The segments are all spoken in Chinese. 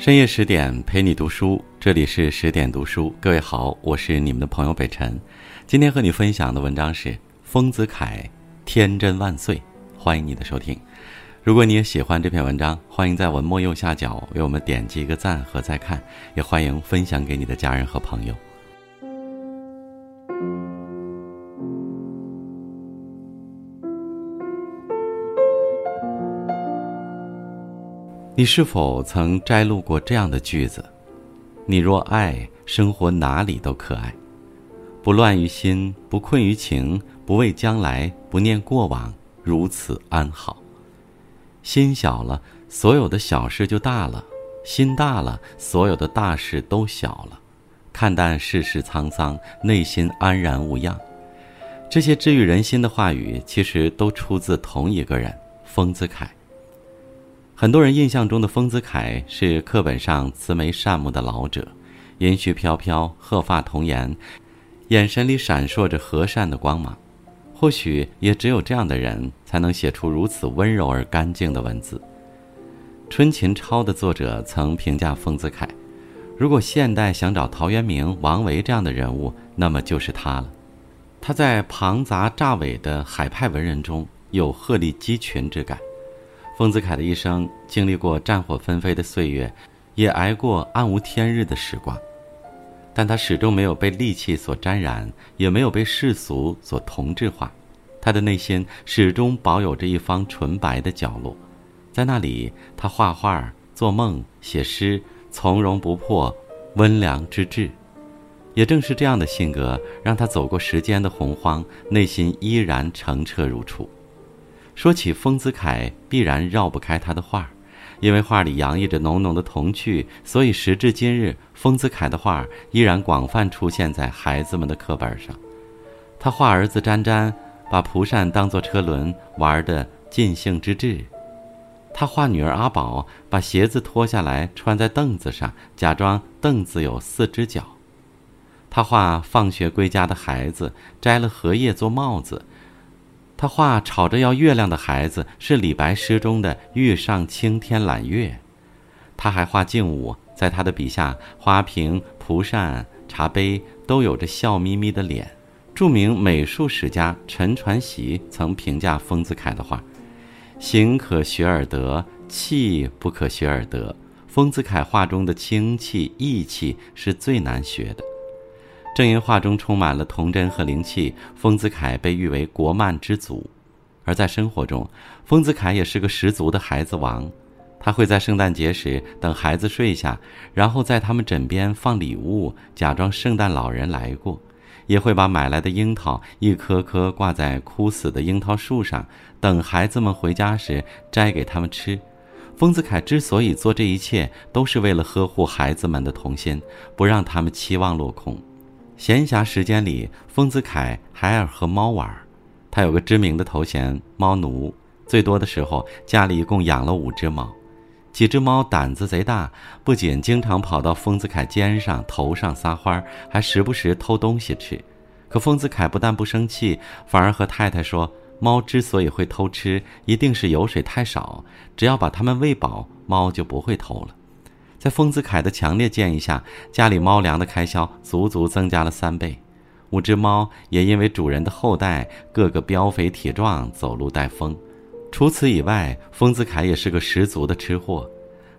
深夜十点陪你读书，这里是十点读书。各位好，我是你们的朋友北辰。今天和你分享的文章是丰子恺《天真万岁》，欢迎你的收听。如果你也喜欢这篇文章，欢迎在文末右下角为我们点击一个赞和再看，也欢迎分享给你的家人和朋友。你是否曾摘录过这样的句子？你若爱，生活哪里都可爱，不乱于心，不困于情，不畏将来，不念过往，如此安好。心小了，所有的小事就大了；心大了，所有的大事都小了。看淡世事沧桑，内心安然无恙。这些治愈人心的话语，其实都出自同一个人——丰子恺。很多人印象中的丰子恺是课本上慈眉善目的老者，银须飘飘，鹤发童颜，眼神里闪烁着和善的光芒。或许也只有这样的人，才能写出如此温柔而干净的文字。《春琴抄》的作者曾评价丰子恺：如果现代想找陶渊明、王维这样的人物，那么就是他了。他在庞杂乍尾的海派文人中有鹤立鸡群之感。丰子恺的一生经历过战火纷飞的岁月，也挨过暗无天日的时光，但他始终没有被戾气所沾染，也没有被世俗所同质化。他的内心始终保有着一方纯白的角落，在那里，他画画、做梦、写诗，从容不迫，温良之至。也正是这样的性格，让他走过时间的洪荒，内心依然澄澈如初。说起丰子恺，必然绕不开他的画，因为画里洋溢着浓浓的童趣，所以时至今日，丰子恺的画依然广泛出现在孩子们的课本上。他画儿子詹詹，把蒲扇当作车轮，玩得尽兴之至；他画女儿阿宝，把鞋子脱下来穿在凳子上，假装凳子有四只脚；他画放学归家的孩子，摘了荷叶做帽子。他画吵着要月亮的孩子，是李白诗中的“欲上青天揽月”。他还画静物，在他的笔下，花瓶、蒲扇、茶杯都有着笑眯眯的脸。著名美术史家陈传习曾评价丰子恺的画：“形可学而得，气不可学而得。”丰子恺画中的清气、意气是最难学的。正因画中充满了童真和灵气，丰子恺被誉为国漫之祖。而在生活中，丰子恺也是个十足的孩子王。他会在圣诞节时等孩子睡下，然后在他们枕边放礼物，假装圣诞老人来过；也会把买来的樱桃一颗颗挂在枯死的樱桃树上，等孩子们回家时摘给他们吃。丰子恺之所以做这一切，都是为了呵护孩子们的童心，不让他们期望落空。闲暇时间里，丰子恺还爱和猫玩。他有个知名的头衔“猫奴”，最多的时候家里一共养了五只猫。几只猫胆子贼大，不仅经常跑到丰子恺肩上、头上撒欢儿，还时不时偷东西吃。可丰子恺不但不生气，反而和太太说：“猫之所以会偷吃，一定是油水太少，只要把它们喂饱，猫就不会偷了。”在丰子恺的强烈建议下，家里猫粮的开销足足增加了三倍。五只猫也因为主人的后代个个膘肥体壮，走路带风。除此以外，丰子恺也是个十足的吃货，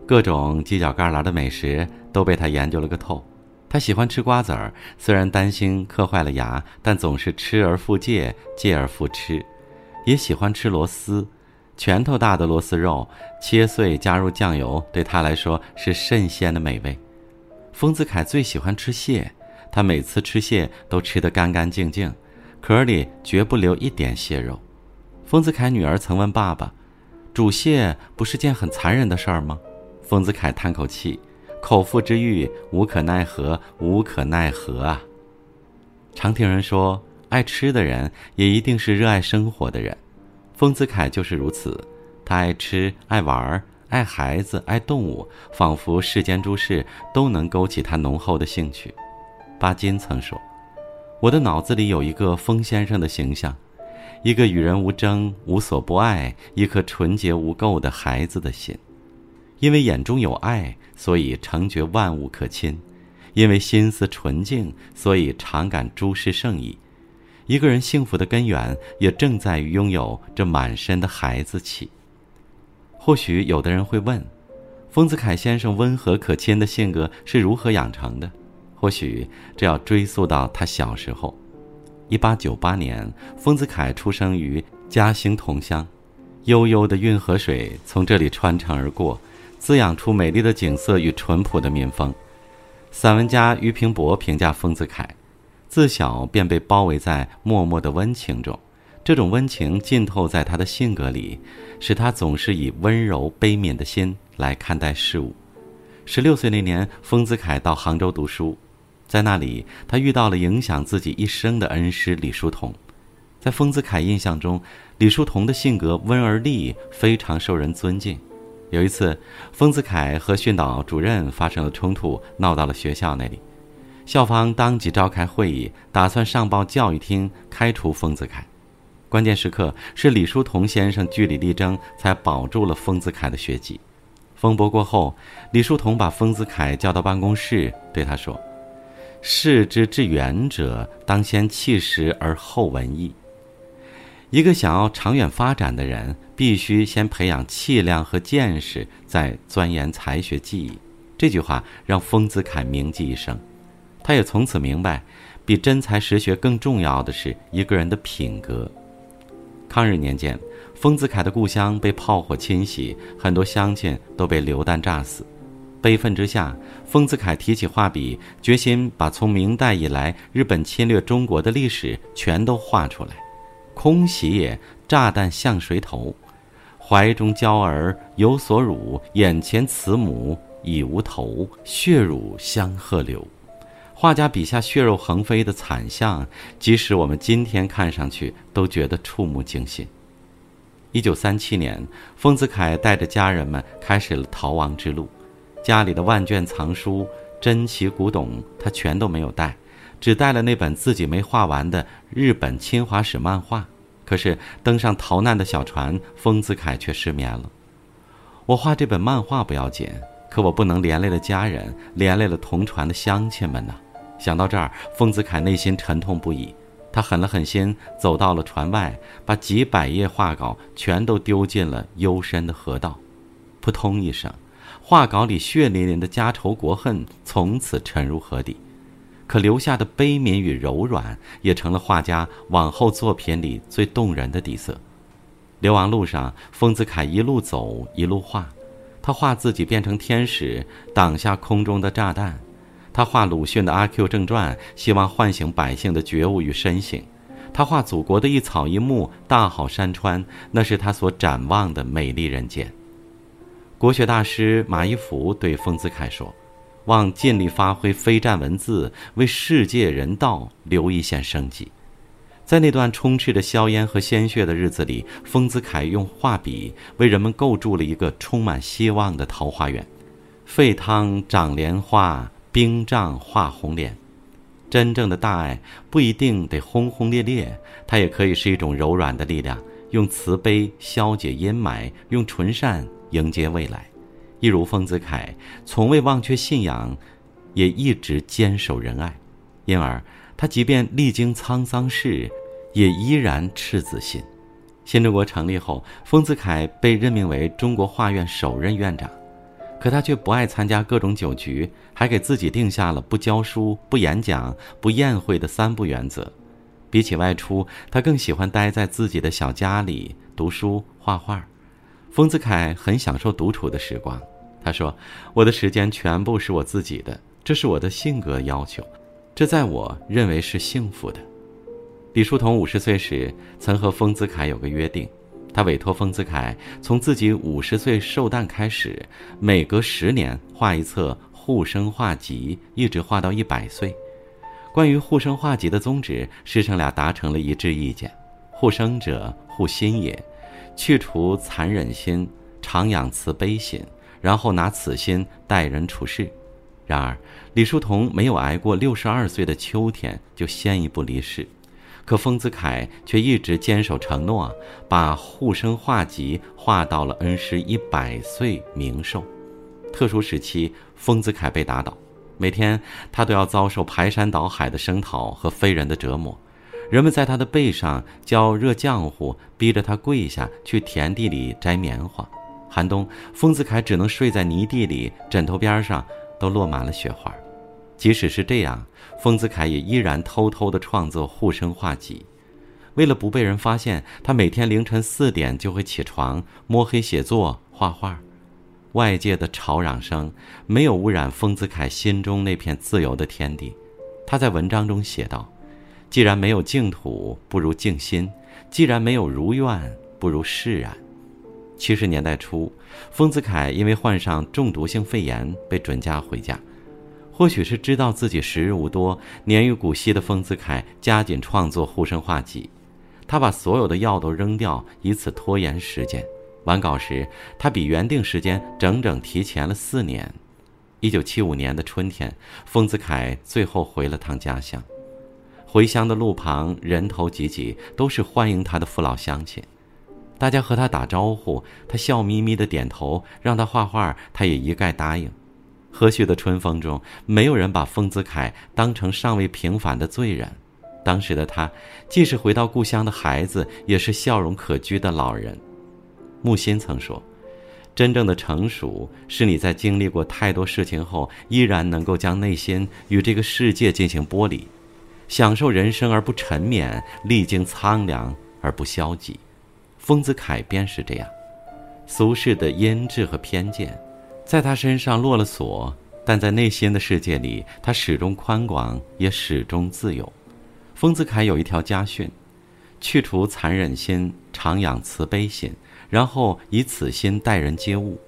各种犄角旮旯的美食都被他研究了个透。他喜欢吃瓜子儿，虽然担心磕坏了牙，但总是吃而复戒，戒而复吃。也喜欢吃螺丝。拳头大的螺丝肉切碎加入酱油，对他来说是甚鲜的美味。丰子恺最喜欢吃蟹，他每次吃蟹都吃得干干净净，壳里绝不留一点蟹肉。丰子恺女儿曾问爸爸：“煮蟹不是件很残忍的事儿吗？”丰子恺叹口气：“口腹之欲，无可奈何，无可奈何啊！”常听人说，爱吃的人也一定是热爱生活的人。丰子恺就是如此，他爱吃、爱玩、爱孩子、爱动物，仿佛世间诸事都能勾起他浓厚的兴趣。巴金曾说：“我的脑子里有一个丰先生的形象，一个与人无争、无所不爱、一颗纯洁无垢的孩子的心。因为眼中有爱，所以成觉万物可亲；因为心思纯净，所以常感诸事圣意。一个人幸福的根源，也正在于拥有这满身的孩子气。或许有的人会问，丰子恺先生温和可亲的性格是如何养成的？或许这要追溯到他小时候。一八九八年，丰子恺出生于嘉兴桐乡，悠悠的运河水从这里穿城而过。滋养出美丽的景色与淳朴的民风。散文家俞平伯评价丰子恺：自小便被包围在默默的温情中，这种温情浸透在他的性格里，使他总是以温柔悲悯的心来看待事物。十六岁那年，丰子恺到杭州读书，在那里他遇到了影响自己一生的恩师李叔同。在丰子恺印象中，李叔同的性格温而立，非常受人尊敬。有一次，丰子恺和训导主任发生了冲突，闹到了学校那里。校方当即召开会议，打算上报教育厅开除丰子恺。关键时刻是李叔同先生据理力争，才保住了丰子恺的学籍。风波过后，李叔同把丰子恺叫到办公室，对他说：“事之至远者，当先弃实而后文艺。”一个想要长远发展的人，必须先培养气量和见识，再钻研才学技艺。这句话让丰子恺铭记一生。他也从此明白，比真才实学更重要的是一个人的品格。抗日年间，丰子恺的故乡被炮火侵袭，很多乡亲都被流弹炸死。悲愤之下，丰子恺提起画笔，决心把从明代以来日本侵略中国的历史全都画出来。空袭也，炸弹向谁投？怀中娇儿有所辱，眼前慈母已无头，血乳相和流。画家笔下血肉横飞的惨象，即使我们今天看上去都觉得触目惊心。一九三七年，丰子恺带着家人们开始了逃亡之路，家里的万卷藏书、珍奇古董，他全都没有带。只带了那本自己没画完的日本侵华史漫画，可是登上逃难的小船，丰子恺却失眠了。我画这本漫画不要紧，可我不能连累了家人，连累了同船的乡亲们呐。想到这儿，丰子恺内心沉痛不已。他狠了狠心，走到了船外，把几百页画稿全都丢进了幽深的河道。扑通一声，画稿里血淋淋的家仇国恨从此沉入河底。可留下的悲悯与柔软，也成了画家往后作品里最动人的底色。流亡路上，丰子恺一路走一路画，他画自己变成天使，挡下空中的炸弹；他画鲁迅的《阿 Q 正传》，希望唤醒百姓的觉悟与深省；他画祖国的一草一木、大好山川，那是他所展望的美丽人间。国学大师马一浮对丰子恺说。望尽力发挥非战文字，为世界人道留一线生机。在那段充斥着硝烟和鲜血的日子里，丰子恺用画笔为人们构筑了一个充满希望的桃花源。沸汤长莲花，冰杖画红莲。真正的大爱不一定得轰轰烈烈，它也可以是一种柔软的力量，用慈悲消解阴霾，用纯善迎接未来。一如丰子恺，从未忘却信仰，也一直坚守仁爱，因而他即便历经沧桑事，也依然赤子心。新中国成立后，丰子恺被任命为中国画院首任院长，可他却不爱参加各种酒局，还给自己定下了不教书、不演讲、不宴会的三不原则。比起外出，他更喜欢待在自己的小家里读书、画画。丰子恺很享受独处的时光。他说：“我的时间全部是我自己的，这是我的性格要求，这在我认为是幸福的。”李叔同五十岁时曾和丰子恺有个约定，他委托丰子恺从自己五十岁寿诞开始，每隔十年画一册护生画集，一直画到一百岁。关于护生画集的宗旨，师生俩达成了一致意见：护生者护心也，去除残忍心，常养慈悲心。然后拿此心待人处事。然而，李叔同没有挨过六十二岁的秋天就先一步离世，可丰子恺却一直坚守承诺，把护生画集画到了恩师一百岁冥寿。特殊时期，丰子恺被打倒，每天他都要遭受排山倒海的声讨和非人的折磨。人们在他的背上浇热浆糊，逼着他跪下去田地里摘棉花。寒冬，丰子恺只能睡在泥地里，枕头边上都落满了雪花。即使是这样，丰子恺也依然偷偷地创作护生画集。为了不被人发现，他每天凌晨四点就会起床，摸黑写作、画画。外界的吵嚷声没有污染丰子恺心中那片自由的天地。他在文章中写道：“既然没有净土，不如静心；既然没有如愿，不如释然。”七十年代初，丰子恺因为患上中毒性肺炎被准假回家。或许是知道自己时日无多，年逾古稀的丰子恺加紧创作护生画集。他把所有的药都扔掉，以此拖延时间。完稿时，他比原定时间整整提前了四年。一九七五年的春天，丰子恺最后回了趟家乡。回乡的路旁人头挤挤，都是欢迎他的父老乡亲。大家和他打招呼，他笑眯眯的点头；让他画画，他也一概答应。和煦的春风中，没有人把丰子恺当成尚未平反的罪人。当时的他，既是回到故乡的孩子，也是笑容可掬的老人。木心曾说：“真正的成熟，是你在经历过太多事情后，依然能够将内心与这个世界进行剥离，享受人生而不沉湎，历经苍凉而不消极。”丰子恺便是这样，俗世的阴质和偏见，在他身上落了锁，但在内心的世界里，他始终宽广，也始终自由。丰子恺有一条家训：去除残忍心，常养慈悲心，然后以此心待人接物。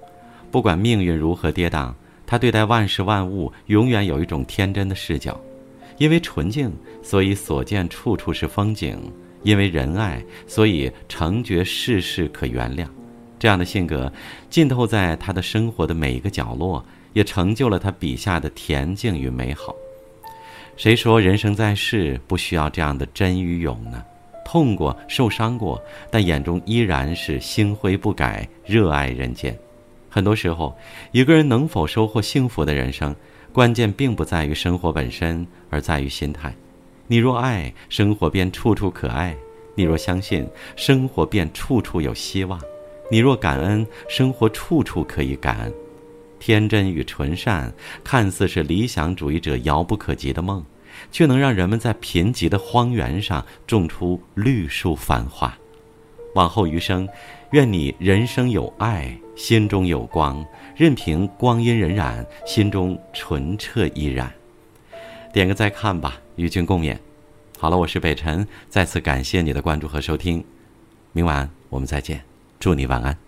不管命运如何跌宕，他对待万事万物永远有一种天真的视角。因为纯净，所以所见处处是风景；因为仁爱，所以成觉世事可原谅。这样的性格浸透在他的生活的每一个角落，也成就了他笔下的恬静与美好。谁说人生在世不需要这样的真与勇呢？痛过、受伤过，但眼中依然是星辉不改，热爱人间。很多时候，一个人能否收获幸福的人生，关键并不在于生活本身，而在于心态。你若爱，生活便处处可爱；你若相信，生活便处处有希望；你若感恩，生活处处可以感恩。天真与纯善，看似是理想主义者遥不可及的梦，却能让人们在贫瘠的荒原上种出绿树繁花。往后余生，愿你人生有爱，心中有光，任凭光阴荏苒，心中纯澈依然。点个再看吧，与君共勉。好了，我是北辰，再次感谢你的关注和收听。明晚我们再见，祝你晚安。